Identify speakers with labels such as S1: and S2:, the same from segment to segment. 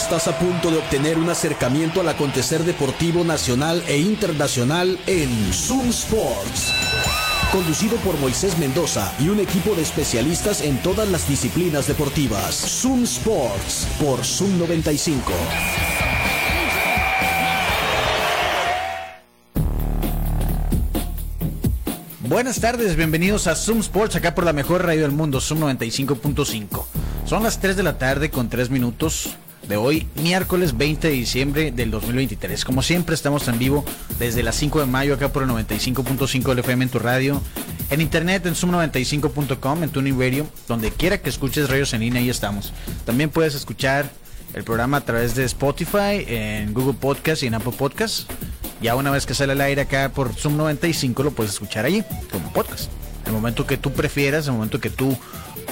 S1: Estás a punto de obtener un acercamiento al acontecer deportivo nacional e internacional en Zoom Sports. Conducido por Moisés Mendoza y un equipo de especialistas en todas las disciplinas deportivas. Zoom Sports por Zoom 95.
S2: Buenas tardes, bienvenidos a Zoom Sports, acá por la mejor radio del mundo, Zoom 95.5. Son las 3 de la tarde con 3 minutos de hoy, miércoles 20 de diciembre del 2023. Como siempre, estamos en vivo desde las 5 de mayo acá por el 95.5 del FM en tu radio, en internet en zoom95.com, en Tuning Radio, donde quiera que escuches radios en línea, ahí estamos. También puedes escuchar el programa a través de Spotify, en Google Podcast y en Apple Podcast. Ya una vez que sale al aire acá por Zoom 95 lo puedes escuchar allí como podcast. El momento que tú prefieras, el momento que tú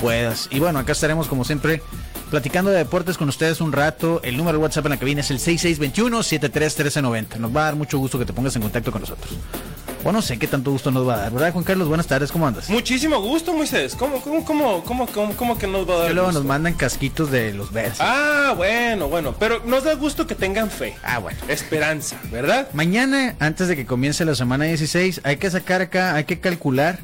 S2: puedas. Y bueno, acá estaremos como siempre platicando de deportes con ustedes un rato. El número de WhatsApp en la cabina es el 6621-731390. Nos va a dar mucho gusto que te pongas en contacto con nosotros. O no sé qué tanto gusto nos va a dar, ¿verdad, Juan Carlos? Buenas tardes, ¿cómo andas?
S3: Muchísimo gusto, Moisés. ¿Cómo, cómo, cómo, cómo, cómo, cómo que nos va a dar
S2: Que luego
S3: gusto?
S2: nos mandan casquitos de los versos.
S3: Ah, bueno, bueno. Pero nos da gusto que tengan fe.
S2: Ah, bueno.
S3: Esperanza, ¿verdad?
S2: Mañana, antes de que comience la semana 16, hay que sacar acá, hay que calcular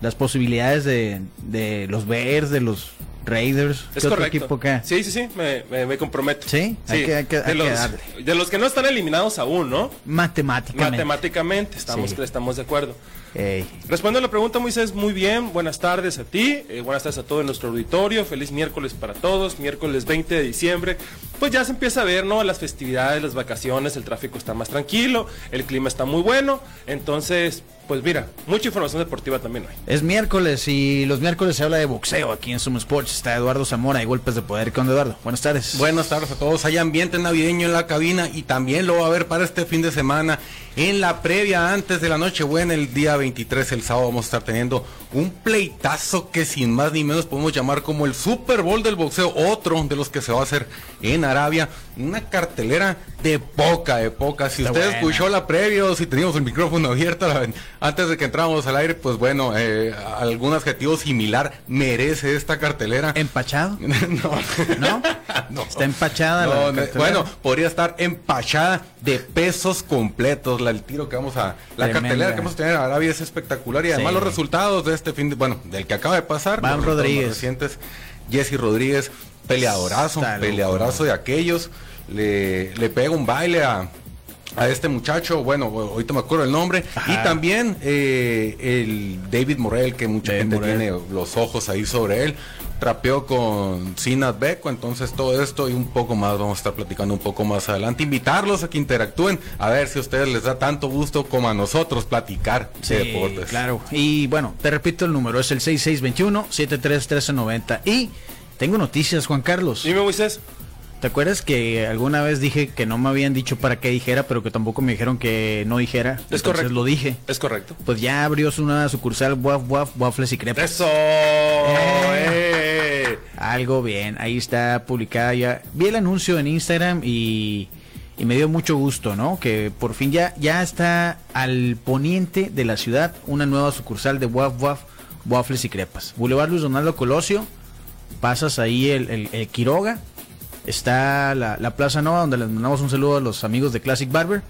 S2: las posibilidades de, de los Bears, de los Raiders.
S3: Es
S2: ¿Qué otro
S3: correcto.
S2: equipo acá?
S3: Sí, sí, sí, me, me- me comprometo.
S2: Sí, hay que- hay que-
S3: de,
S2: hay que
S3: los,
S2: darle.
S3: de los que no están eliminados aún, ¿no?
S2: Matemáticamente.
S3: Matemáticamente, estamos,
S2: Sí.
S3: estamos de acuerdo.
S2: Ey.
S3: Respondo a la pregunta, Moisés, muy bien. Buenas tardes a ti, eh, buenas tardes a todo nuestro auditorio. Feliz miércoles para todos, miércoles 20 de diciembre. Pues ya se empieza a ver, ¿no? Las festividades, las vacaciones, el tráfico está más tranquilo, el clima está muy bueno. Entonces, pues mira, mucha información deportiva también hoy.
S2: Es miércoles y los miércoles se habla de boxeo aquí en Sumo Sports. Está Eduardo Zamora y golpes de poder. ¿Qué onda, Eduardo? Buenas tardes.
S4: Buenas tardes a todos. Hay ambiente navideño en la cabina y también lo va a haber para este fin de semana. En la previa, antes de la Nochebuena, el día 23, el sábado, vamos a estar teniendo un pleitazo que sin más ni menos podemos llamar como el Super Bowl del boxeo, otro de los que se va a hacer en Arabia. Una cartelera de poca, de poca. Si
S2: Está
S4: usted
S2: buena.
S4: escuchó la previa o si teníamos el micrófono abierto la- antes de que entráramos al aire, pues bueno, eh, algún adjetivo similar merece esta cartelera.
S2: ¿Empachado?
S4: no,
S2: ¿No?
S4: No.
S2: Está empachada la
S4: No,
S2: cartelera.
S4: bueno, podría estar empachada de pesos completos. La, el tiro que vamos a. La
S2: Tremenda.
S4: cartelera que vamos a tener en Arabia es espectacular. Y además
S2: Sí.
S4: los resultados de este fin de. Bueno, del que acaba de pasar.
S2: Van Rodríguez.
S4: Jesse Rodríguez, peleadorazo, peleadorazo de aquellos. Le, le pega un baile a. A este muchacho, bueno, ahorita me acuerdo el nombre,
S2: Ajá.
S4: y también eh, el David Morel, que mucha
S2: David
S4: gente tiene los ojos ahí sobre él. Trapeó con Sinat Beco, entonces todo esto y un poco más vamos a estar platicando un poco más adelante. Invitarlos a que interactúen, a ver si a ustedes les da tanto gusto como a nosotros platicar
S2: Sí,
S4: de deportes.
S2: claro. Y bueno, te repito el número, es el 6621-731390. Y tengo noticias, Juan Carlos.
S3: Dime, Moisés.
S2: ¿Te acuerdas que alguna vez dije que no me habían dicho para qué dijera, pero que tampoco me dijeron que no dijera?
S3: Es
S2: Entonces
S3: correcto.
S2: lo dije.
S3: Es correcto.
S2: Pues ya abrió nueva sucursal Waf Waf Waffles y Crepas.
S3: Eso. eh.
S2: Algo bien, ahí está publicada ya. Vi el anuncio en Instagram y, y me dio mucho gusto, ¿no? Que por fin ya, ya está al poniente de la ciudad una nueva sucursal de Waf Waf Waffles y Crepas. Boulevard Luis Donaldo Colosio, pasas ahí el, el- el Quiroga, está la, la Plaza Nova donde les mandamos un saludo a los amigos de Classic Barber.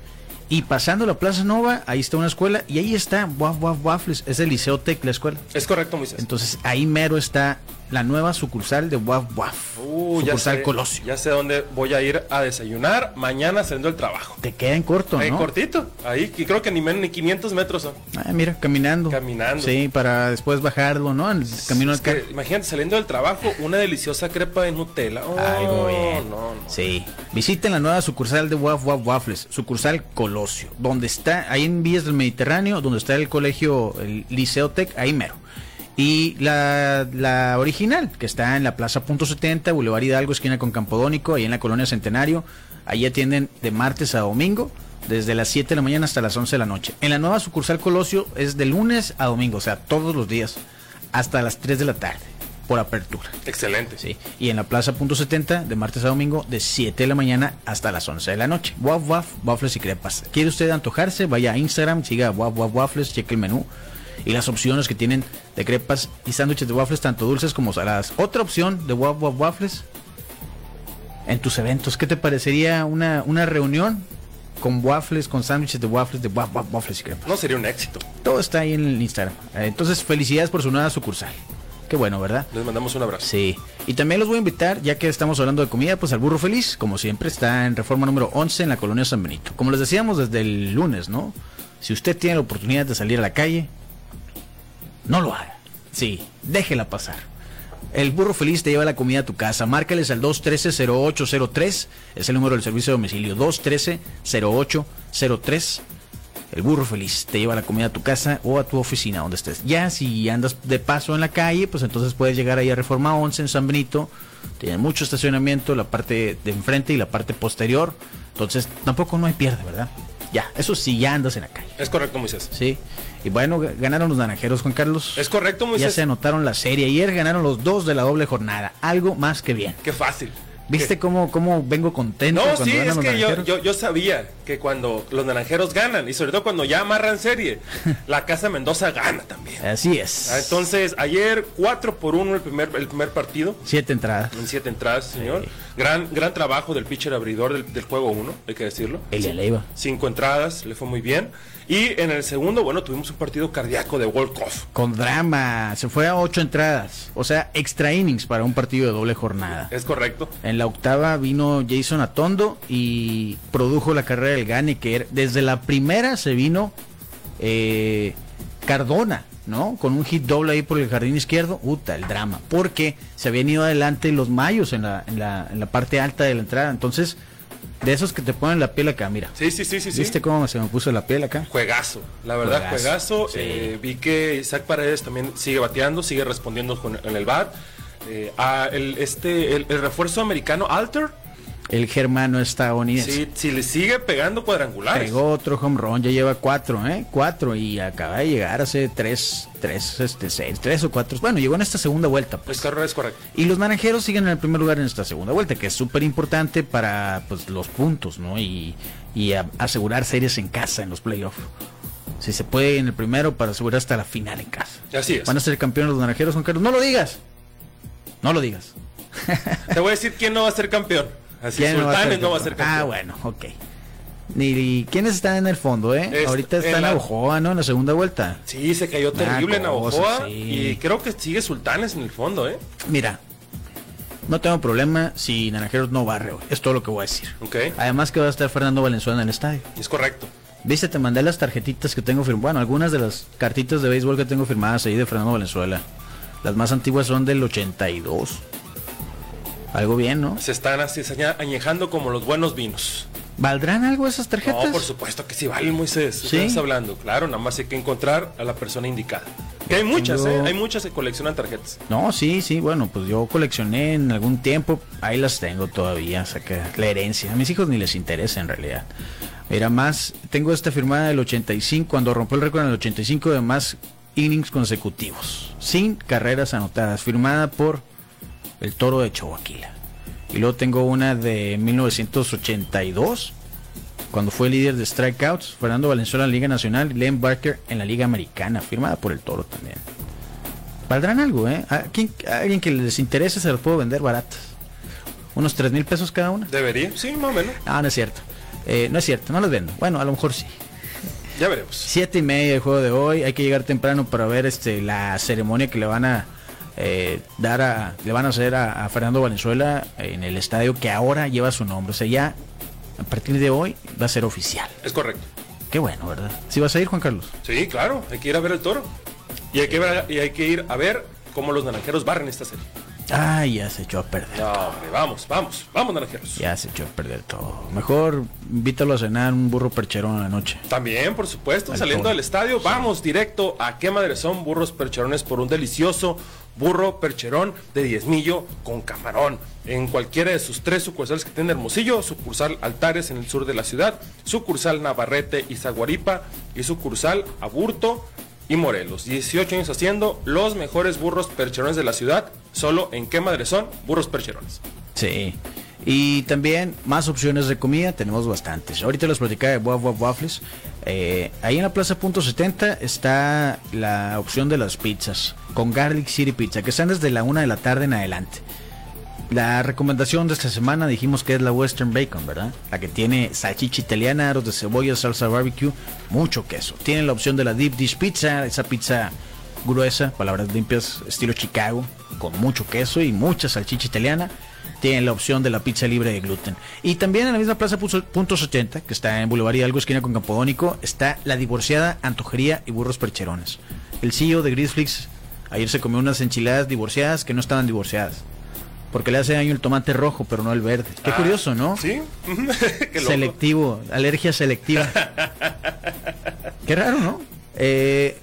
S2: Y pasando la Plaza Nova, ahí está una escuela y ahí está Waf Waf Waffles, es el Liceo Tech la escuela.
S3: Es correcto, Moisés.
S2: Entonces ahí mero está la nueva sucursal de Waf Waf.
S3: Uh, ya
S2: sucursal
S3: sé,
S2: Colosio.
S3: Ya sé dónde voy a ir a desayunar mañana saliendo del trabajo.
S2: Te queda en corto,
S3: Ahí
S2: ¿no?
S3: cortito. Ahí, que creo que ni menos ni 500 metros son.
S2: Ah, mira, caminando.
S3: Caminando.
S2: Sí, para después bajarlo, ¿no? El camino
S3: Es
S2: al
S3: que, imagínate, saliendo del trabajo, una deliciosa crepa de Nutella. Oh,
S2: bien.
S3: No, no.
S2: Sí. Visiten la nueva sucursal de Waf Waf Waffles, sucursal Colosio, donde está, ahí en Villas del Mediterráneo, donde está el colegio, el Liceo Tech, ahí mero. Y la, la original, que está en la Plaza Punto 70, Boulevard Hidalgo, esquina con Campodónico, ahí en la colonia Centenario. Ahí atienden de martes a domingo, desde las 7 de la mañana hasta las 11 de la noche. En la nueva sucursal Colosio es de lunes a domingo, o sea, todos los días, hasta las 3 de la tarde, por apertura.
S3: Excelente.
S2: Sí. Y en la Plaza Punto 70, de martes a domingo, de 7 de la mañana hasta las 11 de la noche. Waf Waf, waffles y crepas. ¿Quiere usted antojarse? Vaya a Instagram, siga Waf Waf Waffles, cheque el menú y las opciones que tienen de crepas y sándwiches de waffles, tanto dulces como saladas. Otra opción de Waf Waf Waffles en tus eventos. ¿Qué te parecería una, una reunión con waffles, con sándwiches de waffles, de wa- wa- waffles y crema?
S3: No sería un éxito.
S2: Todo está ahí en el Instagram. Entonces, felicidades por su nueva sucursal. Qué bueno, ¿verdad?
S3: Les mandamos un abrazo.
S2: Sí. Y también los voy a invitar, ya que estamos hablando de comida, pues al Burro Feliz, como siempre, está en reforma número 11 en la colonia San Benito. Como les decíamos desde el lunes, ¿no? Si usted tiene la oportunidad de salir a la calle, no lo haga. Sí, déjela pasar. El Burro Feliz te lleva la comida a tu casa. Márcales al 213-0803. Es el número del servicio de domicilio. 213-0803. El Burro Feliz te lleva la comida a tu casa o a tu oficina, donde estés. Ya si andas de paso en la calle, pues entonces puedes llegar ahí a Reforma 11 en San Benito. Tiene mucho estacionamiento, la parte de enfrente y la parte posterior. Entonces tampoco no hay pierde, ¿verdad? Ya, eso sí, ya andas en la calle.
S3: Es correcto, Moisés.
S2: Sí. Y bueno, ganaron los naranjeros, Juan Carlos.
S3: Es correcto,
S2: Ya
S3: Moisés.
S2: se anotaron la serie. Ayer ganaron los dos de la doble jornada. Algo más que bien.
S3: Qué fácil.
S2: ¿Viste cómo, cómo vengo contento
S3: No,
S2: cuando
S3: sí,
S2: ganan
S3: es
S2: los
S3: que yo, yo, yo sabía que cuando los naranjeros ganan, y sobre todo cuando ya amarran serie, la Casa Mendoza gana también.
S2: Así es.
S3: Ah, Entonces, ayer 4 por 1 el primer, el primer partido,
S2: Siete entradas.
S3: en siete entradas, señor. Gran, gran trabajo del pitcher abridor del, del juego 1, hay que decirlo.
S2: Elia Leiva.
S3: Cinco entradas, le fue muy bien. Y en el segundo, bueno, tuvimos un partido cardíaco de Wolkoff.
S2: Con drama. Se fue a ocho entradas. O sea, extra innings para un partido de doble jornada.
S3: Es correcto.
S2: En la octava vino Jason Atondo y produjo la carrera del Gane, que era- desde la primera se vino eh, Cardona, ¿no? Con un hit doble ahí por el jardín izquierdo. Uta, el drama. Porque se habían ido adelante los mayos en la, en la, en la parte alta de la entrada. Entonces, de esos que te ponen la piel acá, mira.
S3: Sí, sí, sí, sí. sí.
S2: ¿Viste cómo se me puso la piel acá?
S3: Juegazo, la verdad,
S2: Juegazo,
S3: juegazo.
S2: sí.
S3: Eh, vi que Isaac Paredes también sigue bateando, sigue respondiendo con, en el bat. Eh, ah, el, este, el, el refuerzo americano Alter,
S2: El germano estadounidense.
S3: sí, si le sigue pegando cuadrangulares.
S2: Pegó otro home run, ya lleva cuatro, ¿eh? Cuatro y acaba de llegar hace tres, tres, este, seis, tres o cuatro. Bueno, llegó en esta segunda vuelta, pues.
S3: Es, correcto, es correcto.
S2: Y los naranjeros siguen en el primer lugar en esta segunda vuelta, que es súper importante para pues, los puntos, ¿no? Y, y a- asegurar series en casa en los playoffs. Si se puede en el primero para asegurar hasta la final en casa.
S3: Así es.
S2: Van a ser campeones los naranjeros, Juan Carlos. No lo digas. No lo digas.
S3: Te voy a decir quién no va a ser campeón. Así,
S2: ¿Quién
S3: Sultanes no va a ser campeón.
S2: Ah, bueno, ok. Ni- ¿Quiénes están en el fondo, eh?
S3: Es-
S2: Ahorita está
S3: en la-
S2: Navajoa, ¿no? En la segunda vuelta.
S3: Sí, se cayó terrible en Navajoa.
S2: sí.
S3: Y creo que sigue Sultanes en el fondo, ¿eh?
S2: Mira, no tengo problema si Naranjeros no barre hoy. Es todo lo que voy a decir.
S3: Ok,
S2: Además que va a estar Fernando Valenzuela en el estadio.
S3: es correcto.
S2: Viste, te mandé las tarjetitas que tengo firmadas. Bueno, algunas de las cartitas de béisbol que tengo firmadas ahí de Fernando Valenzuela. Las más antiguas son del 82. Algo bien, ¿no?
S3: Se están así se añejando como los buenos vinos.
S2: ¿Valdrán algo esas tarjetas?
S3: No, por supuesto que sí valen, Moisés.
S2: ¿Sí?
S3: Estás hablando, claro, nada más hay que encontrar a la persona indicada. Que hay muchas, ¿eh? Hay muchas que coleccionan tarjetas.
S2: No, sí, sí, bueno, pues yo coleccioné en algún tiempo, ahí las tengo todavía, o sea que la herencia, a mis hijos ni les interesa en realidad. Mira, más, tengo esta firmada del 85, cuando rompió el récord en el 85 de más innings consecutivos, sin carreras anotadas, firmada por el Toro de Chihuahua. Y luego tengo una de 1982, cuando fue líder de strikeouts, Fernando Valenzuela en la Liga Nacional y Len Barker en la Liga Americana, firmada por el Toro también. Valdrán algo, ¿eh? ¿A, quién- a alguien que les interese se las puedo vender baratas. Unos 3 mil pesos cada una.
S3: ¿Debería? Sí, más o menos.
S2: Ah, no es cierto. Eh, no es cierto, no las vendo. Bueno, a lo mejor sí.
S3: Ya veremos.
S2: Siete y media el juego de hoy. Hay que llegar temprano para ver este la ceremonia que le van a eh, dar a, le van a hacer a, a Fernando Valenzuela en el estadio que ahora lleva su nombre. O sea, ya a partir de hoy va a ser oficial.
S3: Es correcto.
S2: Qué bueno, ¿verdad? ¿Sí vas a ir, Juan Carlos?
S3: Sí, claro, hay que ir a ver el toro. Y hay que, ver, y hay que ir a ver cómo los naranjeros barren esta serie.
S2: Ay, ya se echó a perder.
S3: No, hombre, vamos, vamos, vamos, naranjeros.
S2: Ya se echó a perder todo. Mejor invítalo a cenar un burro percherón en la noche.
S3: También, por supuesto,
S2: Al
S3: saliendo
S2: toro.
S3: del estadio, vamos directo a qué madre son burros percherones por un delicioso burro percherón de diezmillo con camarón. En cualquiera de sus tres sucursales que tiene Hermosillo, sucursal Altares en el sur de la ciudad, sucursal Navarrete y Zaguaripa y sucursal Aburto y Morelos. 18 años haciendo los mejores burros percherones de la ciudad, solo en qué madre son burros percherones.
S2: Sí. Y también más opciones de comida, tenemos bastantes. Ahorita les platicaba de Waf Waf Waffles. Eh, ahí en la Plaza Punto 70 está la opción de las pizzas con Garlic City Pizza, que están desde la una de la tarde en adelante. La recomendación de esta semana dijimos que es la Western Bacon, ¿verdad? La que tiene salchicha italiana, aros de cebolla, salsa barbecue, mucho queso. Tiene la opción de la Deep Dish Pizza, esa pizza gruesa, palabras limpias, estilo Chicago, con mucho queso y mucha salchicha italiana. Tienen la opción de la pizza libre de gluten. Y también en la misma Plaza Puntos 80, que está en Boulevard Hidalgo, esquina con Campodónico, está la divorciada Antojería y Burros Percherones. El CEO de Grisflix ayer se comió unas enchiladas divorciadas que no estaban divorciadas. Porque le hace daño el tomate rojo, pero no el verde. Qué
S3: Ah,
S2: curioso, ¿no?
S3: Sí. Qué.
S2: Selectivo, alergia selectiva. Qué raro, ¿no? Eh,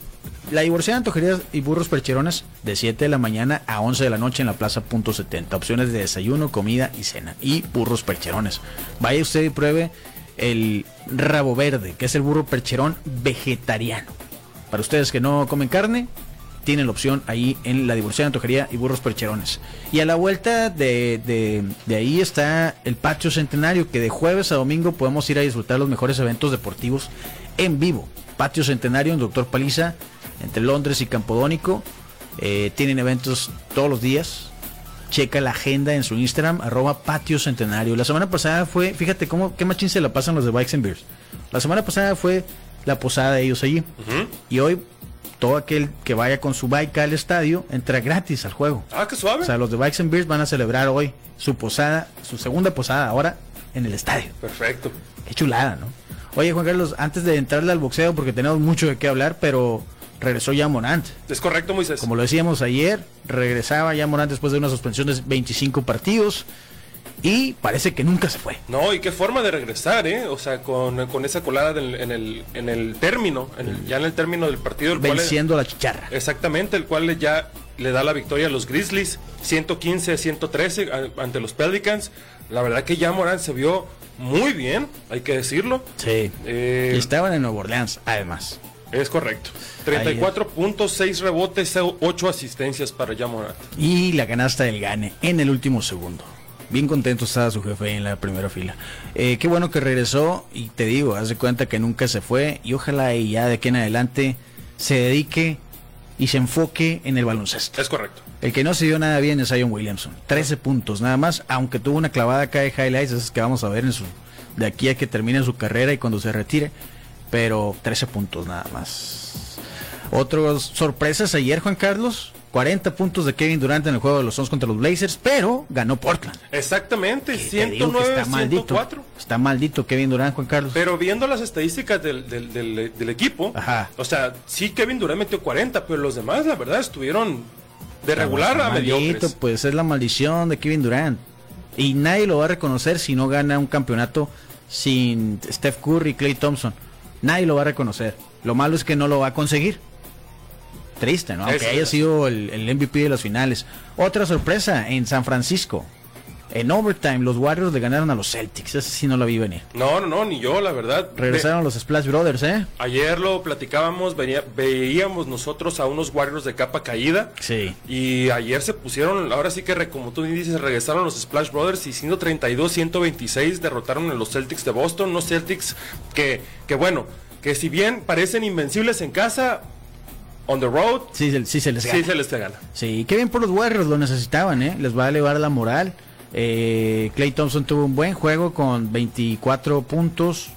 S2: la divorciada antojerías y burros percherones de 7 de la mañana a 11 de la noche en la plaza punto 70. Opciones de desayuno, comida y cena. Y burros percherones. Vaya usted y pruebe el rabo verde, que es el burro percherón vegetariano. Para ustedes que no comen carne, tienen la opción ahí en la divorciada antojería y burros percherones. Y a la vuelta de, de- de ahí está el patio centenario, que de jueves a domingo podemos ir a disfrutar los mejores eventos deportivos en vivo. Patio centenario en Doctor Paliza, entre Londres y Campodónico. Eh, tienen eventos todos los días. Checa la agenda en su Instagram, arroba patio centenario. La semana pasada fue, fíjate cómo, qué machín se la pasan los de Bikes and Beers. La semana pasada fue la posada de ellos allí. Y hoy todo aquel que vaya con su bike al estadio entra gratis al juego.
S3: Ah, qué suave.
S2: O sea, los de Bikes and Beers van a celebrar hoy su posada, su segunda posada ahora en el estadio.
S3: Perfecto.
S2: Qué chulada, ¿no? Oye, Juan Carlos, antes de entrarle al boxeo, porque tenemos mucho de qué hablar, pero regresó ya Morant.
S3: Es correcto, Moisés.
S2: Como lo decíamos ayer, regresaba ya Morant después de una suspensión de 25 partidos y parece que nunca se fue.
S3: No, y qué forma de regresar, ¿eh? O sea, con, con esa colada del- en, el, en el término, en el- ya en el término del partido, el cual
S2: Venciendo la chicharra.
S3: exactamente, el cual ya le da la victoria a los Grizzlies, 115-113 a- ante los Pelicans. La verdad que ya Morán se vio muy bien, hay que decirlo.
S2: Sí.
S3: Eh,
S2: estaban en Nueva Orleans, además.
S3: Es correcto. 34 puntos, 6 rebotes, 8 asistencias para ya Morán.
S2: Y la canasta del Gane en el último segundo. Bien contento estaba su jefe en la primera fila. Eh, qué bueno que regresó y te digo, haz de cuenta que nunca se fue y ojalá y ya de aquí en adelante se dedique y se enfoque en el baloncesto.
S3: Es correcto.
S2: El que no se dio nada bien es Zion Williamson. 13 puntos nada más, aunque tuvo una clavada acá de highlights, esas que vamos a ver en su, de aquí a que termine su carrera y cuando se retire. Pero 13 puntos nada más. Otras sorpresas ayer, Juan Carlos. 40 puntos de Kevin Durant en el juego de los Suns contra los Blazers, pero ganó Portland.
S3: Exactamente,
S2: Que te digo que
S3: 109,
S2: está maldito.
S3: 104.
S2: Está maldito Kevin Durant, Juan Carlos.
S3: Pero viendo las estadísticas del, del, del- del equipo,
S2: Ajá.
S3: o sea, sí Kevin Durant metió 40, pero los demás, la verdad, estuvieron de
S2: Está
S3: regular a
S2: maldito,
S3: mediocres.
S2: Pues es la maldición de Kevin Durant. Y nadie lo va a reconocer si no gana un campeonato sin Steph Curry y Clay Thompson. Nadie lo va a reconocer. Lo malo es que no lo va a conseguir. Triste, ¿no? Aunque
S3: Eso
S2: haya
S3: es.
S2: sido el, el MVP de las finales. Otra sorpresa en San Francisco. En overtime, los Warriors le ganaron a los Celtics. Esa sí no la vi venir.
S3: No, no, no, ni yo, la verdad.
S2: Regresaron los Splash Brothers, ¿eh?
S3: Ve- ayer lo platicábamos, venía- veíamos nosotros a unos Warriors de capa caída.
S2: Sí.
S3: Y ayer se pusieron, ahora sí que como tú dices, regresaron los Splash Brothers y 132-126 derrotaron a los Celtics de Boston. Unos Celtics que, que bueno, que si bien parecen invencibles en casa, on the road,
S2: Sí, se- sí se les gana.
S3: sí se les gana.
S2: Sí, qué bien por los Warriors, lo necesitaban, ¿eh? Les va a elevar la moral. Eh, Clay Thompson tuvo un buen juego con 24 puntos.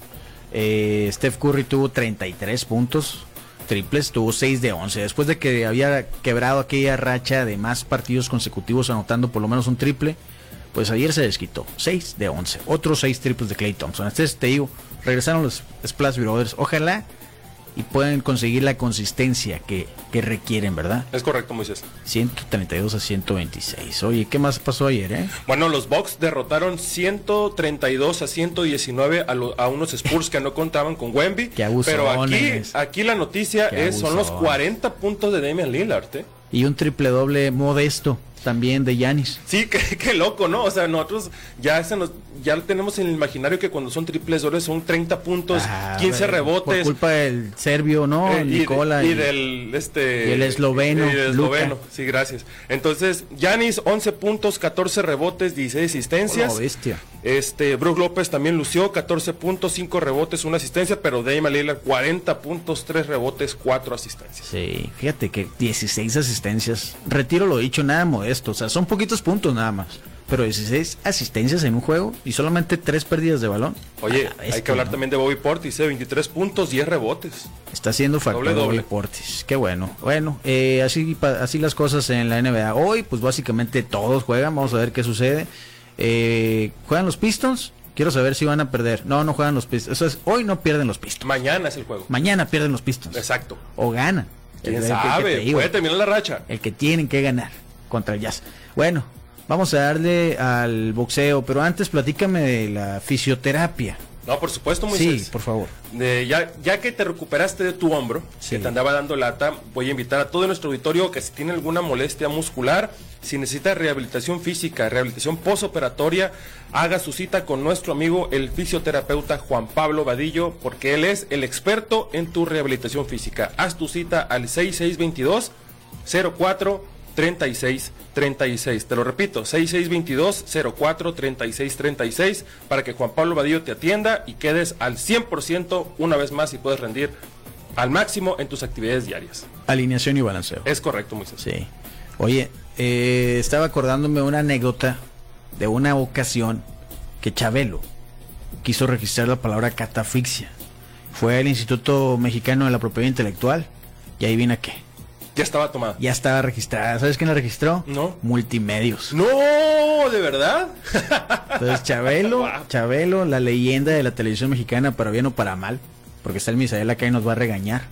S2: Eh, Steph Curry tuvo 33 puntos. Triples, tuvo 6 de 11. Después de que había quebrado aquella racha de más partidos consecutivos anotando por lo menos un triple, pues ayer se desquitó. 6 de 11. Otros 6 triples de Clay Thompson. Entonces te digo, regresaron los Splash Brothers. Ojalá y puedan conseguir la consistencia que, que requieren, ¿verdad?
S3: Es correcto, Moisés.
S2: 132 a 126. Oye, ¿qué más pasó ayer, eh?
S3: Bueno, los Bucks derrotaron 132 a 119 a, lo- a unos Spurs que no contaban con Wemby.
S2: Qué
S3: pero aquí, aquí la noticia
S2: Qué
S3: es, son los
S2: abusones.
S3: 40 puntos de Damian Lillard. ¿eh?
S2: Y un triple doble modesto también de Yanis.
S3: Sí, qué, qué loco, ¿no? O sea, nosotros ya se nos, ya tenemos en el imaginario que cuando son triples dobles son 30 puntos,
S2: Ah,
S3: 15
S2: Por
S3: rebotes.
S2: culpa del serbio, ¿no?
S3: Eh, y
S2: Nicola.
S3: y,
S2: y-
S3: del este
S2: y el esloveno,
S3: y el esloveno, sí, gracias. Entonces, Yanis 11 puntos, 14 rebotes, 16 asistencias.
S2: Oh, bestia.
S3: Este, Brook López también lució 14 puntos, 5 rebotes, una asistencia, pero Damian Lillard 40 puntos, 3 rebotes, 4 asistencias.
S2: Sí, fíjate que 16 asistencias. Retiro lo dicho, nada modesto. O sea, son poquitos puntos nada más. pero 16 asistencias en un juego y solamente 3 pérdidas de balón.
S3: Oye, hay que hablar
S2: ¿no?
S3: también de Bobby Portis, ¿eh? 23 puntos, 10 rebotes.
S2: Está haciendo factor
S3: Doble, doble.
S2: doble Portis. Qué bueno. Bueno, eh, así, así las cosas en la NBA. Hoy, pues básicamente todos juegan. Vamos a ver qué sucede. Eh, ¿Juegan los Pistons? Quiero saber si van a perder. No, no juegan los Pistons. Eso es, hoy no pierden los Pistons.
S3: Mañana es el juego.
S2: Mañana pierden los Pistons.
S3: Exacto.
S2: O ganan.
S3: ¿Quién
S2: el que- que te
S3: sabe?
S2: digo.
S3: Puede terminar la racha.
S2: el que tienen que ganar contra el Jazz. Bueno, vamos a darle al boxeo, pero antes platícame de la fisioterapia.
S3: No, por supuesto,
S2: Sí,
S3: Moisés.
S2: por favor.
S3: Ya, ya que te recuperaste de tu hombro,
S2: Sí.
S3: que te andaba dando lata, voy a invitar a todo nuestro auditorio que si tiene alguna molestia muscular, si necesita rehabilitación física, rehabilitación posoperatoria, haga su cita con nuestro amigo el fisioterapeuta Juan Pablo Vadillo, porque él es el experto en tu rehabilitación física. Haz tu cita al 6622 04 36 36. Te lo repito, 6622 04 36 36 para que Juan Pablo Vadillo te atienda y quedes al 100% una vez más y puedes rendir al máximo en tus actividades diarias.
S2: Alineación y balanceo.
S3: Es correcto, Moisés.
S2: Sí. Oye, eh, estaba acordándome una anécdota de una ocasión que Chabelo quiso registrar la palabra catafixia. Fue al Instituto Mexicano de la Propiedad Intelectual y ahí viene qué.
S3: Ya estaba tomada.
S2: Ya estaba registrada. ¿Sabes quién la registró?
S3: No.
S2: Multimedios.
S3: No, ¿de verdad?
S2: Entonces Chabelo. Chabelo, la leyenda de la televisión mexicana, para bien o para mal, porque está el Misael acá y nos va a regañar.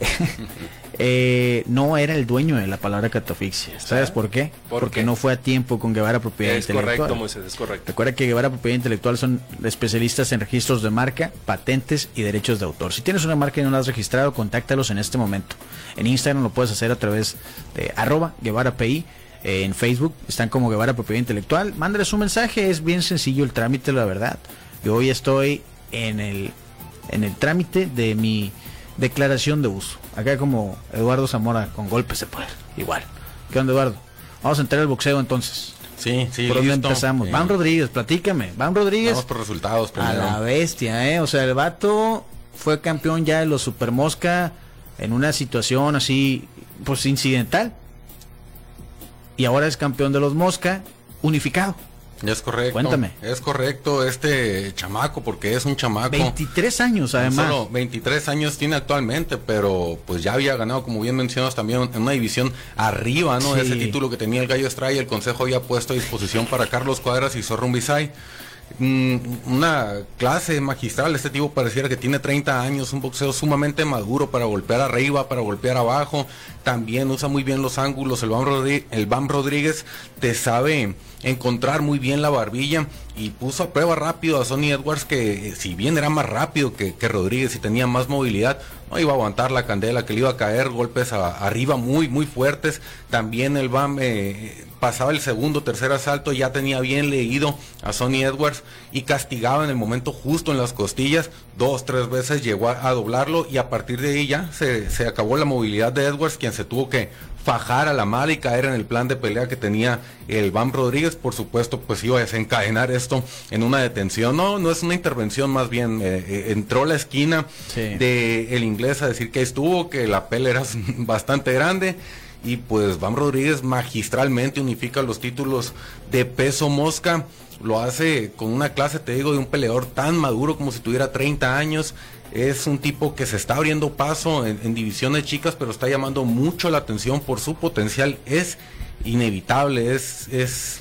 S2: Eh, no era el dueño de la palabra catafixia. ¿Sabes por qué?
S3: ¿Por
S2: porque
S3: qué?
S2: no fue a tiempo con Guevara Propiedad
S3: Es
S2: Intelectual.
S3: correcto, Moisés, es correcto.
S2: Recuerda que Guevara Propiedad Intelectual son especialistas en registros de marca, patentes y derechos de autor. Si tienes una marca y no la has registrado, contáctalos en este momento. En Instagram lo puedes hacer a través de arroba Guevara PI. Eh, en Facebook están como Guevara Propiedad Intelectual. Mándales un mensaje, es bien sencillo el trámite, la verdad. Yo hoy estoy en el, en el trámite de mi declaración de uso. Acá como Eduardo Zamora con golpes de poder. Igual. ¿Qué onda, Eduardo? Vamos a entrar al boxeo entonces.
S4: Sí, sí.
S2: ¿Por dónde empezamos? Van Rodríguez, platícame. Van Rodríguez
S4: Vamos por resultados
S2: a
S4: primero.
S2: la bestia, ¿eh? O sea, el vato fue campeón ya de los Super Mosca en una situación así, pues incidental. Y ahora es campeón de los Mosca unificado.
S4: Es correcto.
S2: Cuéntame.
S4: Es correcto este chamaco, porque es un chamaco.
S2: 23 años además.
S4: Solo 23 años tiene actualmente, pero pues ya había ganado, como bien mencionas, también en una división arriba, ¿no?
S2: Sí.
S4: Ese título que tenía el Gallo Estrella, el Consejo había puesto a disposición para Carlos Cuadras y Zorro Bisay. Mm, una clase magistral, este tipo pareciera que tiene 30 años, un boxeo sumamente maduro para golpear arriba, para golpear abajo, también usa muy bien los ángulos, el Bam, Rodri- el Rodríguez te sabe encontrar muy bien la barbilla y puso a prueba rápido a Sonny Edwards que eh, si bien era más rápido que, Rodríguez y tenía más movilidad, no iba a aguantar la candela, que le iba a caer. Golpes arriba muy, muy fuertes. También el BAM eh, pasaba el segundo, tercer asalto, ya tenía bien leído a Sonny Edwards y castigaba en el momento justo en las costillas, dos, tres veces llegó a, a doblarlo y a partir de ahí ya se, se acabó la movilidad de Edwards, quien se tuvo que fajar a la mala y caer en el plan de pelea que tenía el Bam Rodríguez, por supuesto, pues iba a desencadenar esto en una detención. No, no es una intervención, más bien eh, eh, entró a la esquina
S2: Sí.
S4: de el inglés a decir que estuvo, que la pelea era bastante grande. Y pues Bam Rodríguez magistralmente unifica los títulos de peso mosca. Lo hace con una clase, te digo, de un peleador tan maduro como si tuviera 30 años. Es un tipo que se está abriendo paso en, en divisiones chicas, pero está llamando mucho la atención por su potencial. Es inevitable, es, es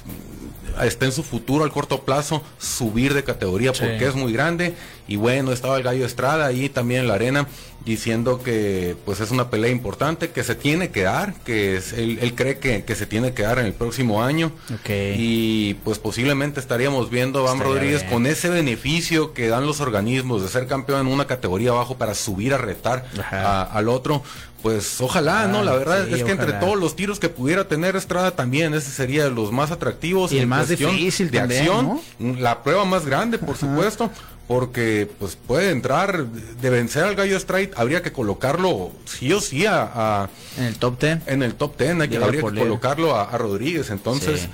S4: está en su futuro al corto plazo subir de categoría
S2: Sí.
S4: porque es muy grande y bueno estaba el gallo Estrada ahí también en la arena diciendo que pues es una pelea importante que se tiene que dar que es, él, él cree que, que se tiene que dar en el próximo año.
S2: Ok.
S4: y pues posiblemente estaríamos viendo a
S2: Estaría
S4: Rodríguez
S2: bien.
S4: con ese beneficio que dan los organismos de ser campeón en una categoría abajo para subir a retar a- al otro pues ojalá
S2: Ah,
S4: no la verdad
S2: sí,
S4: es que entre todos los tiros que pudiera tener Estrada también ese sería de los más atractivos
S2: Y el más difícil
S4: de
S2: también,
S4: acción. la prueba más grande por supuesto porque pues puede entrar de vencer al Gallo Strike habría que colocarlo sí o sí a, a-
S2: En el top 10.
S4: en el top 10 hay que, habría que colocarlo a, a Rodríguez entonces
S2: Sí.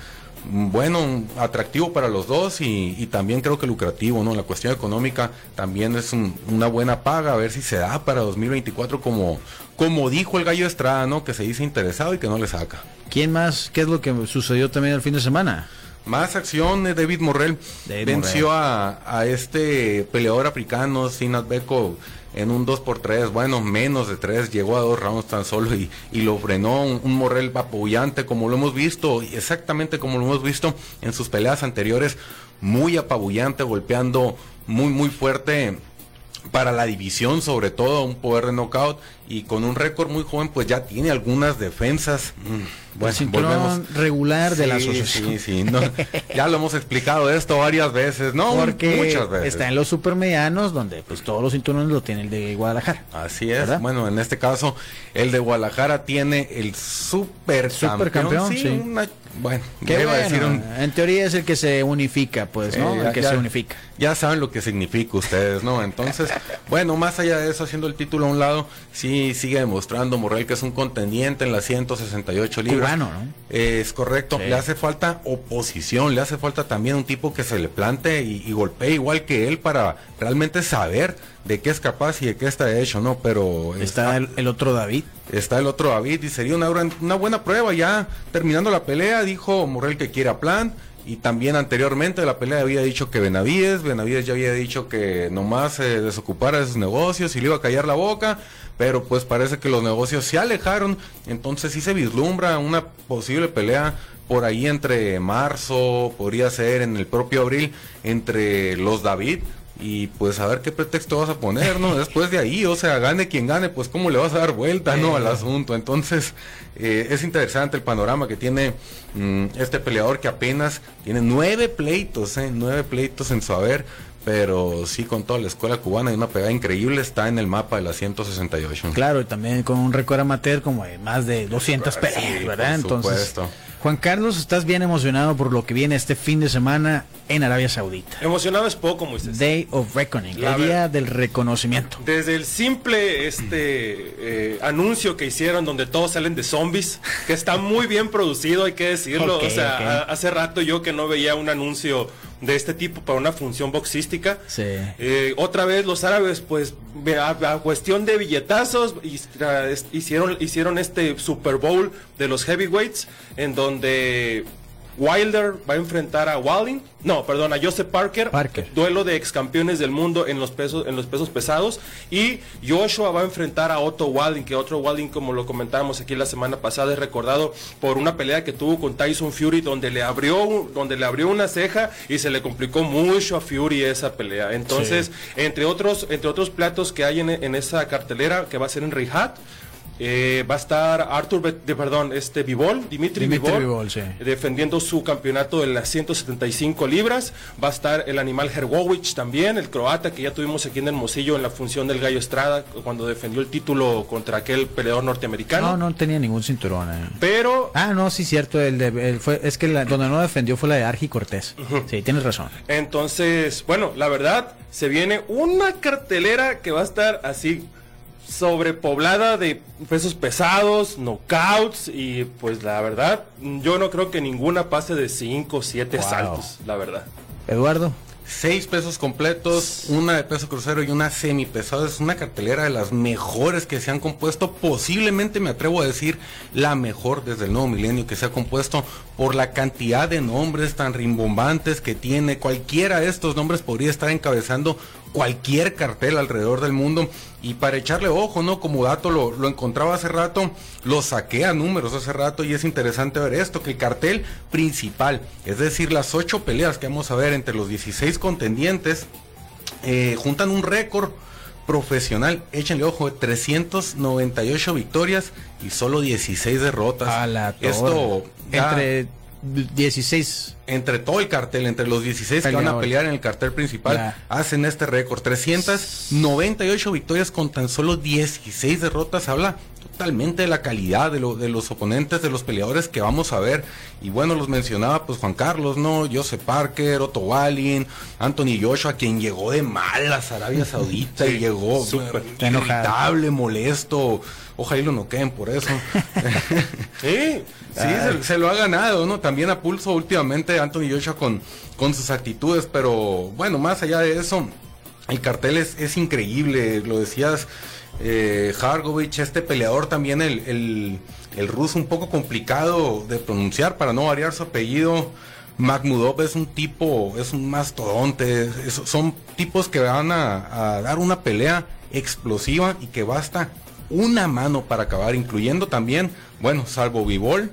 S4: mm, bueno atractivo para los dos y, y también creo que lucrativo no la cuestión económica también es un- una buena paga a ver si se da para 2024 como como dijo el Gallo Estrada no que se dice interesado y que no le saca
S2: ¿Quién más? ¿Qué es lo que sucedió también el fin de semana?
S4: Más acción de David Morrell.
S2: David
S4: Venció a, a este peleador africano, Sinat Beko, en un 2x3, bueno, menos de 3, llegó a dos rounds tan solo y, y lo frenó. Un, un Morrell apabullante, como lo hemos visto, exactamente como lo hemos visto en sus peleas anteriores, muy apabullante, golpeando muy, muy fuerte para la división, sobre todo un poder de knockout y con un récord muy joven, pues ya tiene algunas defensas. Mm,
S2: Bueno, cinturón regular de la asociación.
S4: Sí, sí, no, ya lo hemos explicado esto varias veces, ¿no?
S2: Porque
S4: Muchas veces.
S2: está en los supermedianos, donde pues todos los cinturones lo tiene el de Guadalajara.
S4: Así es.
S2: ¿Verdad?
S4: Bueno, en este caso, el de Guadalajara tiene el super
S2: Supercampeón, sí.
S4: una- bueno, ya iba a decir un-
S2: en teoría es el que se unifica, pues, ¿no?
S4: Eh,
S2: el
S4: ya-
S2: que
S4: ya-
S2: se unifica.
S4: Ya saben lo que significa ustedes, ¿no? Entonces, bueno, más allá de eso, haciendo el título a un lado, sí sigue demostrando Morrell que es un contendiente en las 168 libras.
S2: Cubano, ¿no?
S4: Es correcto.
S2: Sí.
S4: Le hace falta oposición, le hace falta también un tipo que se le plante y, y golpee igual que él para realmente saber de qué es capaz y de qué está hecho, ¿no? Pero
S2: Está el, el otro David.
S4: Está el otro David y sería una, buena prueba ya. Terminando la pelea, dijo Morrell que quiere a Plan. Y también anteriormente de la pelea había dicho que Benavides, Benavides ya había dicho que nomás se desocupara de sus negocios y le iba a callar la boca, pero pues parece que los negocios se alejaron, entonces sí se vislumbra una posible pelea por ahí entre marzo, podría ser en el propio abril, entre los David, y pues a ver qué pretexto vas a poner, ¿no? Después de ahí, o sea, gane quien gane, pues cómo le vas a dar vuelta, ¿no? Al asunto. Entonces, eh, es interesante el panorama que tiene mm, este peleador que apenas tiene nueve pleitos, ¿eh? Nueve pleitos en su haber, pero sí con toda la escuela cubana y una pegada increíble está en el mapa de la 168.
S2: Claro, y también con un récord amateur como de más de 200 peleas,
S4: Sí,
S2: ¿verdad?
S4: por
S2: Entonces,
S4: supuesto.
S2: Juan Carlos, estás bien emocionado por lo que viene este fin de semana en Arabia Saudita.
S3: Emocionado es poco, Moisés.
S2: Day of Reckoning,
S3: La
S2: el día del reconocimiento.
S3: Desde el simple este eh, anuncio que hicieron donde todos salen de zombies, que está muy bien producido, hay que decirlo. O sea, hace rato yo que no veía un anuncio de este tipo para una función boxística.
S2: Sí.
S3: Eh, otra vez los árabes, pues, a, a cuestión de billetazos, es- hicieron, hicieron este Super Bowl de los heavyweights, en donde Wilder va a enfrentar a Walding, no, perdón, a Joseph Parker,
S2: Parker.
S3: duelo de ex campeones del mundo en los pesos, en los pesos pesados, y Joshua va a enfrentar a Otto Walding, que otro Walding, como lo comentábamos aquí la semana pasada, es recordado por una pelea que tuvo con Tyson Fury, donde le abrió, donde le abrió una ceja y se le complicó mucho a Fury esa pelea. Entonces, entre otros, entre otros platos que hay en, en esa cartelera, que va a ser en Riyadh, eh, va a estar Arthur, de, perdón, este Vivol, Dimitri,
S2: Dimitri
S3: Bivol,
S2: sí.
S3: defendiendo su campeonato de las 175 libras. Va a estar el animal Herwowicz también, el croata que ya tuvimos aquí en Hermosillo en la función del Gallo Estrada cuando defendió el título contra aquel peleador norteamericano.
S2: No, no tenía ningún cinturón. eh.
S3: Pero
S2: Ah, no, sí, cierto. El de, el fue, es que la, donde no defendió fue la de Argi Cortés. Sí, tienes razón.
S3: entonces, bueno, la verdad, se viene una cartelera que va a estar así sobrepoblada de pesos pesados, knockouts y pues la verdad, yo no creo que ninguna pase de 5 o 7
S2: Wow.
S3: saltos, la verdad.
S2: Eduardo.
S4: Seis pesos completos, una de peso crucero y una semi pesada. Es una cartelera de las mejores que se han compuesto. Posiblemente me atrevo a decir la mejor desde el nuevo milenio que se ha compuesto por la cantidad de nombres tan rimbombantes que tiene. Cualquiera de estos nombres podría estar encabezando cualquier cartel alrededor del mundo. Y para echarle ojo, ¿no? Como dato lo, lo encontraba hace rato, lo saqué a números hace rato y es interesante ver esto, que el cartel principal, es decir, las ocho peleas que vamos a ver entre los 16 contendientes, eh, juntan un récord profesional, échenle ojo, de 398 victorias y solo 16 derrotas.
S2: A la torre.
S4: Esto ya-
S2: Entre 16.
S4: entre todo el cartel, entre los 16 que van a pelear en el cartel principal,
S2: Ya.
S4: hacen este récord. 398 victorias con tan solo 16 derrotas. Habla totalmente de la calidad de, lo- de los oponentes, de los peleadores que vamos a ver. Y bueno, los mencionaba pues Juan Carlos, ¿no? Joseph Parker, Otto Wallin, Anthony Joshua, quien llegó de malas a Arabia Saudita y llegó
S3: súper.
S4: eh, irritable, molesto. Ojalá y lo noqueen por eso.
S3: Sí,
S4: Sí, se, se lo ha ganado, ¿no? También a pulso últimamente Anthony Joshua con, con sus actitudes, pero bueno, más allá de eso, el cartel es, es increíble, lo decías, eh, Hargovich, este peleador también, el, el, el ruso un poco complicado de pronunciar para no variar su apellido, Magmudov es un tipo, es un mastodonte, es- son tipos que van a, a dar una pelea explosiva y que basta una mano para acabar, incluyendo también, bueno, salvo Vivol,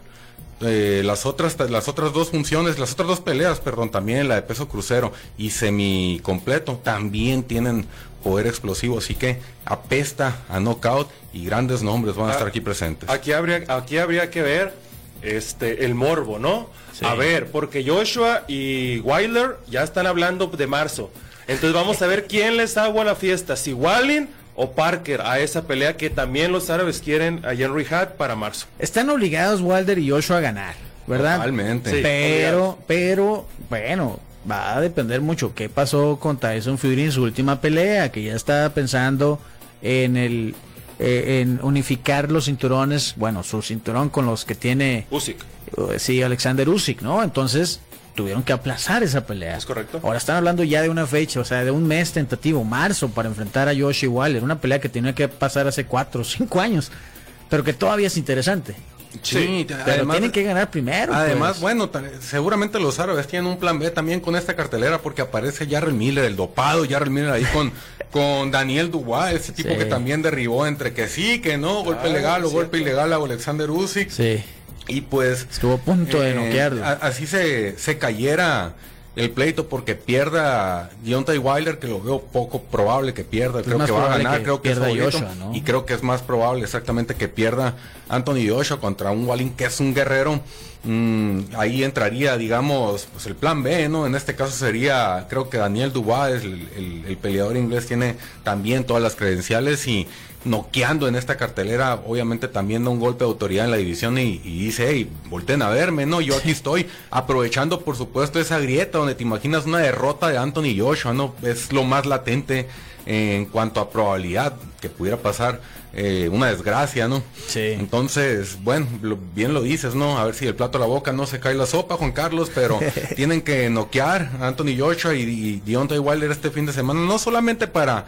S4: eh, las otras las otras dos funciones, las otras dos peleas, perdón, también la de peso crucero y semi completo también tienen poder explosivo, así que apesta a knockout y grandes nombres van a
S3: Ah,
S4: estar aquí presentes.
S3: Aquí habría, aquí habría que ver este el morbo, ¿no?
S2: Sí.
S3: A ver, porque Joshua y Wilder ya están hablando de marzo. Entonces vamos a ver quién les agua la fiesta, si Wallin o Parker a esa pelea que también los árabes quieren allá en Riyadh para marzo.
S2: Están obligados Wilder y Joshua a ganar, ¿verdad?
S4: Totalmente.
S3: Sí.
S2: Pero, pero, bueno, va a depender mucho qué pasó con Tyson Fury en su última pelea, que ya está pensando en el eh, en unificar los cinturones, bueno, su cinturón con los que tiene
S3: Usyk.
S2: eh, sí Alexander Usyk, ¿no? Entonces tuvieron que aplazar esa pelea.
S3: Es correcto.
S2: Ahora están hablando ya de una fecha, o sea, de un mes tentativo, marzo, para enfrentar a Yoshi Wilder, una pelea que tenía que pasar hace cuatro o cinco años, pero que todavía es interesante.
S4: Sí,
S2: Pero tienen que ganar primero.
S4: Además,
S2: pues.
S4: bueno, seguramente los árabes tienen un plan B también con esta cartelera porque aparece Jarrell Miller, el dopado Jarrell Miller ahí con, con Daniel Dubois, ese tipo
S2: Sí.
S4: que también derribó entre que sí, que no, golpe
S3: Ah,
S4: legal o
S3: cierto.
S4: golpe ilegal a Alexander Usyk.
S2: Sí.
S4: Y pues
S2: Estuvo a punto de noquearlo.
S4: a- así se, se cayera el pleito porque pierda Deontay Wilder, que lo veo poco probable que pierda. creo que va a ganar,
S2: que
S4: creo que es
S2: pierda
S4: favorito.
S2: Joshua, ¿no?
S4: Y creo que es más probable exactamente que pierda Anthony Joshua contra un Wallin que es un guerrero. Mm, ahí entraría, digamos, pues el plan B, ¿no? En este caso sería, creo que Daniel Dubois, el, el- el peleador inglés, tiene también todas las credenciales y noqueando en esta cartelera, obviamente también da un golpe de autoridad en la división y, y dice, hey, volten a verme, ¿no? Yo aquí estoy aprovechando, por supuesto, esa grieta donde te imaginas una derrota de Anthony Joshua, ¿no? Es lo más latente en cuanto a probabilidad que pudiera pasar eh, una desgracia, ¿no?
S2: Sí.
S4: Entonces, bueno, lo- bien lo dices, ¿no? A ver si el plato a la boca no se cae la sopa, Juan Carlos, pero tienen que noquear a Anthony Joshua y, y Deontay Wilder este fin de semana, no solamente para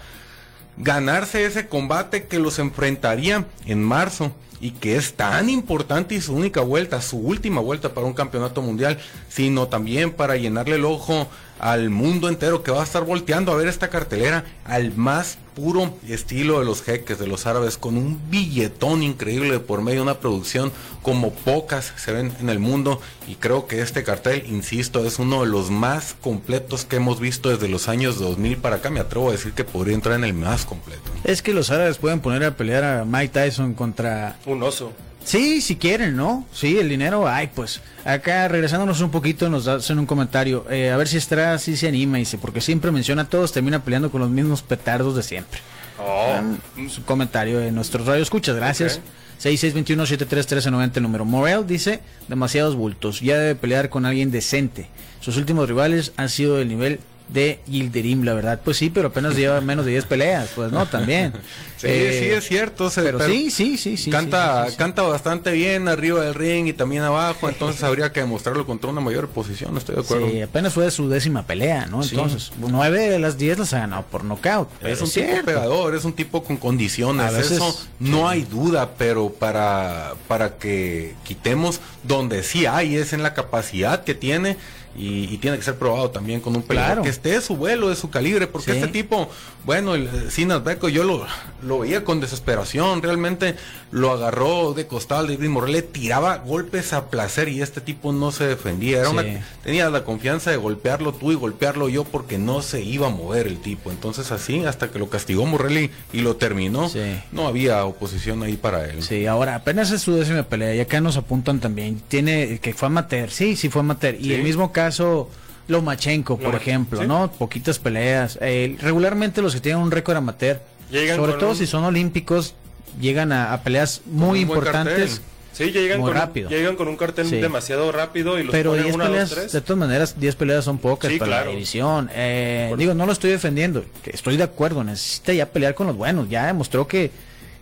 S4: ganarse ese combate que los enfrentaría en marzo y que es tan importante y su única vuelta, su última vuelta para un campeonato mundial, sino también para llenarle el ojo al mundo entero que va a estar volteando a ver esta cartelera al más puro estilo de los jeques, de los árabes, con un billetón increíble por medio de una producción como pocas se ven en el mundo y creo que este cartel, insisto, es uno de los más completos que hemos visto desde los años 2000 para acá, me atrevo a decir que podría entrar en el más completo.
S2: Es que los árabes pueden poner a pelear a Mike Tyson contra...
S3: Un oso.
S2: Sí, si quieren, ¿no? Sí, el dinero, ay, pues. Acá, regresándonos un poquito, nos hacen un comentario. eh, a ver si Estrada sí se anima, dice, porque siempre menciona a todos, termina peleando con los mismos petardos de siempre.
S3: Oh.
S2: Un su comentario de nuestros radio escuchas, gracias.
S3: Ok.
S2: 6621-731390 el número. Morel dice, demasiados bultos, ya debe pelear con alguien decente. Sus últimos rivales han sido del nivel de Gilderim, la verdad. Pues sí, pero apenas lleva menos de 10 peleas, pues no, también.
S4: Sí,
S2: Eh,
S4: sí, es cierto. se-
S2: Pero sí, sí, sí, sí.
S4: canta,
S2: sí, sí, sí.
S4: canta bastante bien arriba del ring y también abajo, entonces habría que demostrarlo contra una mayor posición, estoy de acuerdo.
S2: Sí, apenas fue su décima pelea, ¿no? Entonces, nueve de las diez las ha ganado por nocaut.
S4: Es un
S2: cierto.
S4: tipo pegador, es un tipo con condiciones,
S2: veces-
S4: eso no hay duda, pero para, para que quitemos donde sí hay es en la capacidad que tiene y, y tiene que ser probado también con un
S2: Claro.
S4: que esté de su vuelo, de su calibre, porque
S2: Sí.
S4: este tipo, bueno, el Sinas Beco yo lo, lo veía con desesperación, realmente lo agarró de costal de David Morrell, le tiraba golpes a placer y este tipo no se defendía, era
S2: Sí.
S4: una, tenía la confianza de golpearlo tú y golpearlo yo porque no se iba a mover el tipo. Entonces así, hasta que lo castigó Morelli y lo terminó,
S2: Sí.
S4: no había oposición ahí para él.
S2: Sí, ahora apenas es su décima pelea y acá nos apuntan también. Tiene que fue amateur, sí, sí fue amateur. Y
S3: Sí.
S2: el mismo caso Lomachenko, por
S3: Lomachenko,
S2: ejemplo,
S3: sí.
S2: ¿no? Poquitas peleas. Eh, regularmente los que tienen un récord amateur,
S3: Llegan
S2: sobre todo
S3: un-
S2: si son olímpicos, llegan a, a peleas muy
S4: un
S2: importantes.
S3: Sí, llegan
S2: Muy
S3: con,
S2: rápido.
S3: llegan con un cartel
S2: Sí.
S3: demasiado rápido y los
S2: Pero
S3: ponen
S2: 10
S3: una, dos,
S2: peleas,
S3: tres.
S2: de todas maneras, 10 peleas son pocas
S3: Sí,
S2: para
S3: claro.
S2: la división. Eh, digo, no lo estoy defendiendo, estoy de acuerdo, necesita ya pelear con los buenos, ya demostró que,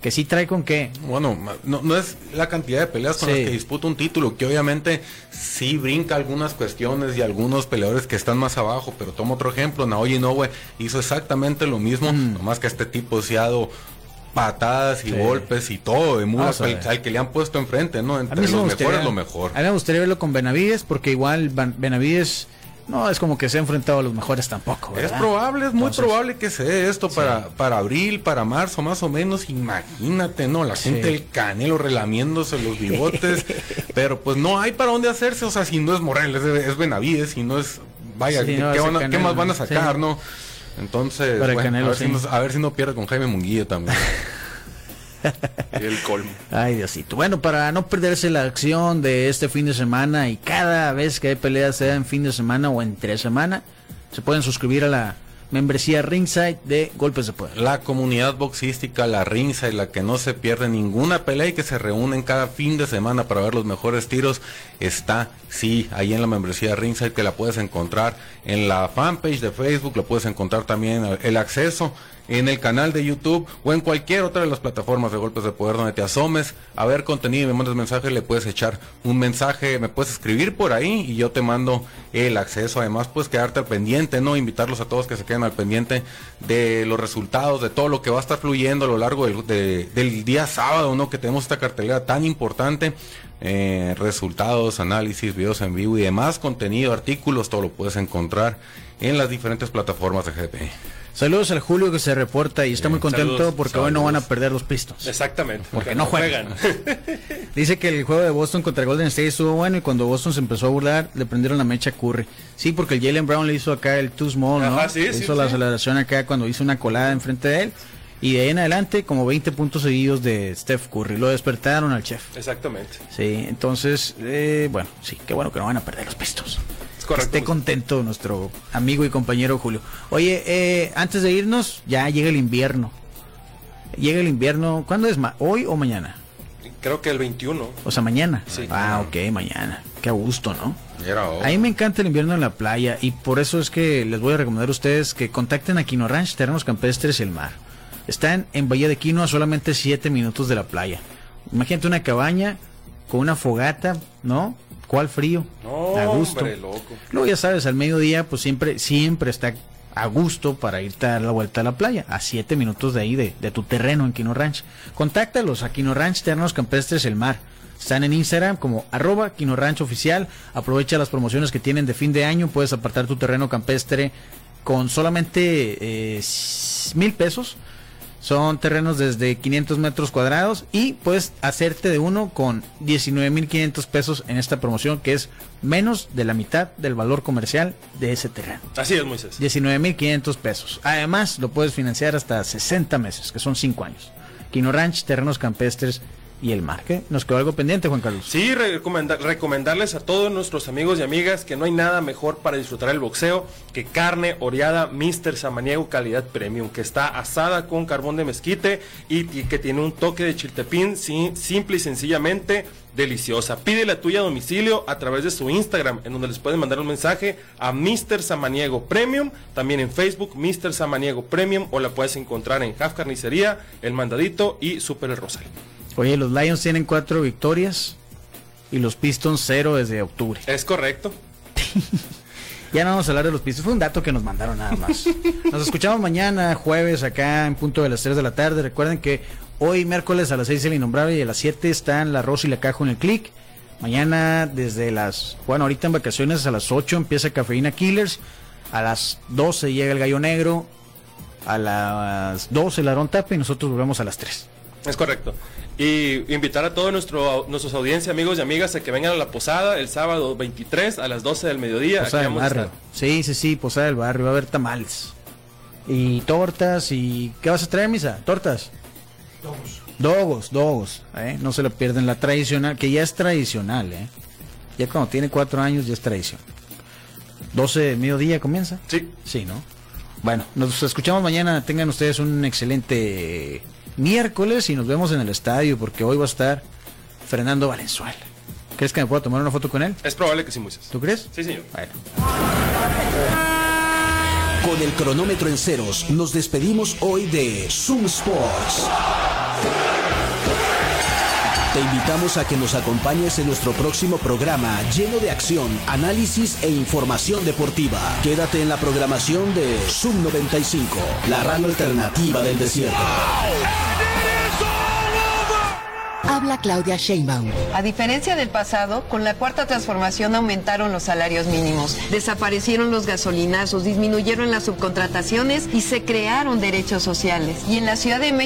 S2: que sí trae con qué.
S4: Bueno, no, no es la cantidad de peleas con
S2: Sí.
S4: las que disputa un título, que obviamente sí brinca algunas cuestiones y algunos peleadores que están más abajo, pero tomo otro ejemplo, Naoya Inoue hizo exactamente lo mismo,
S2: Mm.
S4: nomás que este tipo se ha dado patadas y
S2: Sí.
S4: golpes y todo de mulas al, al que le han puesto enfrente, ¿no? Entre los
S2: me
S4: mejores lo mejor.
S2: A mí me gustaría verlo con Benavides porque igual Benavides no es como que se ha enfrentado a los mejores tampoco.
S4: Es probable, es muy
S2: Entonces-
S4: probable que se dé esto para, para abril, para marzo, más o menos. Imagínate, ¿no? La
S2: Sí.
S4: gente, el canelo relamiéndose los bigotes. pero pues no hay para dónde hacerse. O sea, si no es Morel, es, es Benavides, si no es. Vaya,
S2: Sí,
S4: ¿qué,
S2: no,
S4: qué
S2: ese
S4: van a- qué
S2: Canelo,
S4: más van a sacar,
S2: sí.
S4: no? Entonces, bueno,
S2: Canelo,
S4: a, ver
S2: sí.
S4: si no, a ver si no pierde con Jaime Munguía también.
S3: El colmo.
S2: Ay, Diosito. Bueno, para no perderse la acción de este fin de semana y cada vez que hay peleas, sea en fin de semana o entre semana, se pueden suscribir a la membresía Ringside de Golpes de Poder.
S4: La comunidad boxística, la y la que no se pierde ninguna pelea y que se reúnen cada fin de semana para ver los mejores tiros, está, sí, ahí en la membresía Ringside que la puedes encontrar en la fanpage de Facebook, lo puedes encontrar también el acceso en el canal de YouTube o en cualquier otra de las plataformas de golpes de poder donde te asomes a ver contenido y me mandas mensaje, le puedes echar un mensaje, me puedes escribir por ahí y yo te mando el acceso. Además, puedes quedarte al pendiente, ¿no? Invitarlos a todos que se queden al pendiente de los resultados, de todo lo que va a estar fluyendo a lo largo del, de- del día sábado, ¿no? Que tenemos esta cartelera tan importante. Eh, resultados, análisis, videos en vivo y demás contenido, artículos, todo lo puedes encontrar en las diferentes plataformas de GP.
S2: Saludos al Julio que se reporta y está muy contento
S3: saludos,
S2: porque hoy no van a
S4: saludos.
S2: perder los pistos.
S3: Exactamente.
S2: Porque no juegan. Dice que el juego de Boston contra Golden State estuvo bueno y cuando Boston se empezó a burlar le prendieron la mecha a Curry. Sí, porque el Jalen Brown le hizo acá el too small, ¿no?
S3: Ajá, sí,
S2: Le
S3: sí,
S2: hizo la aceleración acá cuando hizo una colada enfrente de él. Y de ahí en adelante como 20 puntos seguidos de Steph Curry. Lo despertaron al chef.
S3: Exactamente.
S2: Sí, entonces, eh, bueno, sí, qué bueno que no van a perder los pistos.
S3: Correcto.
S2: Esté contento nuestro amigo y compañero Julio. Oye, eh, antes de irnos, ya llega el invierno. Llega el invierno, ¿cuándo es? ma- ¿Hoy o mañana?
S3: Creo que el 21.
S2: O sea, mañana.
S3: Sí.
S2: Ah, ok, mañana. Qué a gusto, ¿no?
S4: Era
S2: A mí me encanta el invierno en la playa y por eso es que les voy a recomendar a ustedes que contacten a Quino Ranch, Terrenos Campestres y el Mar. Están en Bahía de Quino a solamente 7 minutos de la playa. Imagínate una cabaña con una fogata, ¿no? ¿Cuál frío?
S3: No,
S2: a gusto.
S3: hombre, loco.
S2: Luego ya sabes, al mediodía pues siempre, siempre está a gusto para irte a dar la vuelta a la playa, a 7 minutos de ahí de, de tu terreno en Quino Ranch. Contáctalos a Quino Ranch, Terrenos Campestres el Mar. Están en Instagram como arroba Quino Ranch Oficial. Aprovecha las promociones que tienen de fin de año. Puedes apartar tu terreno campestre con solamente eh, mil pesos. Son terrenos desde 500 metros cuadrados y puedes hacerte de uno con 19.500 pesos en esta promoción que es menos de la mitad del valor comercial de ese terreno.
S3: Así es, Moisés.
S2: 19.500 pesos. Además, lo puedes financiar hasta 60 meses, que son 5 años. Quino Ranch, terrenos campestres y el mar. ¿Qué? ¿Nos quedó algo pendiente, Juan Carlos?
S3: Sí, recomenda- recomendarles a todos nuestros amigos y amigas que no hay nada mejor para disfrutar el boxeo que carne oreada Mr. Samaniego calidad premium, que está asada con carbón de mezquite y, que tiene un toque de chiltepín sí, simple y sencillamente deliciosa. Pide la tuya a domicilio a través de su Instagram, en donde les pueden mandar un mensaje a Mr. Samaniego Premium, también en Facebook Mr. Samaniego Premium o la puedes encontrar en Half Carnicería, El Mandadito y Super El Rosal.
S2: Oye, los Lions tienen 4 victorias y los Pistons 0 desde octubre.
S3: Es correcto.
S2: Ya no vamos a hablar de los Pistons, fue un dato que nos mandaron nada más. Nos escuchamos mañana, jueves, acá en punto de las 3 de la tarde. Recuerden que hoy, miércoles, a las 6 el Innombrable y a las 7 están la Rosa y la Cajo en el Click. Mañana, desde las. Bueno, ahorita en vacaciones, a las 8 empieza Cafeína Killers. A las 12 llega el Gallo Negro. A las 12 el Aarón Tape y nosotros volvemos a las 3.
S3: Es correcto. Y invitar a todos nuestro, nuestros audiencias, amigos y amigas, a que vengan a la posada el sábado 23 a las 12 del mediodía.
S2: Posada del barrio. Sí, sí, sí, Posada del barrio. Va a haber tamales. Y tortas. y ¿Qué vas a traer, Misa? ¿Tortas? Dogos, dogos. ¿eh? No se lo pierden. La tradicional, que ya es tradicional. ¿eh? Ya cuando tiene cuatro años ya es tradición. 12 del mediodía comienza.
S3: Sí.
S2: Sí, ¿no? Bueno, nos escuchamos mañana. Tengan ustedes un excelente miércoles y nos vemos en el estadio porque hoy va a estar Fernando Valenzuela. ¿Crees que me puedo tomar una foto con él?
S3: Es probable que sí, Moisés.
S2: ¿Tú crees?
S3: Sí, señor.
S2: Bueno.
S1: Con el cronómetro en ceros, nos despedimos hoy de Zoom Sports. Te invitamos a que nos acompañes en nuestro próximo programa lleno de acción, análisis e información deportiva. Quédate en la programación de Zoom 95, la radio alternativa del desierto.
S5: Habla Claudia Sheinbaum.
S6: A diferencia del pasado, con la cuarta transformación aumentaron los salarios mínimos, desaparecieron los gasolinazos, disminuyeron las subcontrataciones y se crearon derechos sociales. Y en la Ciudad de México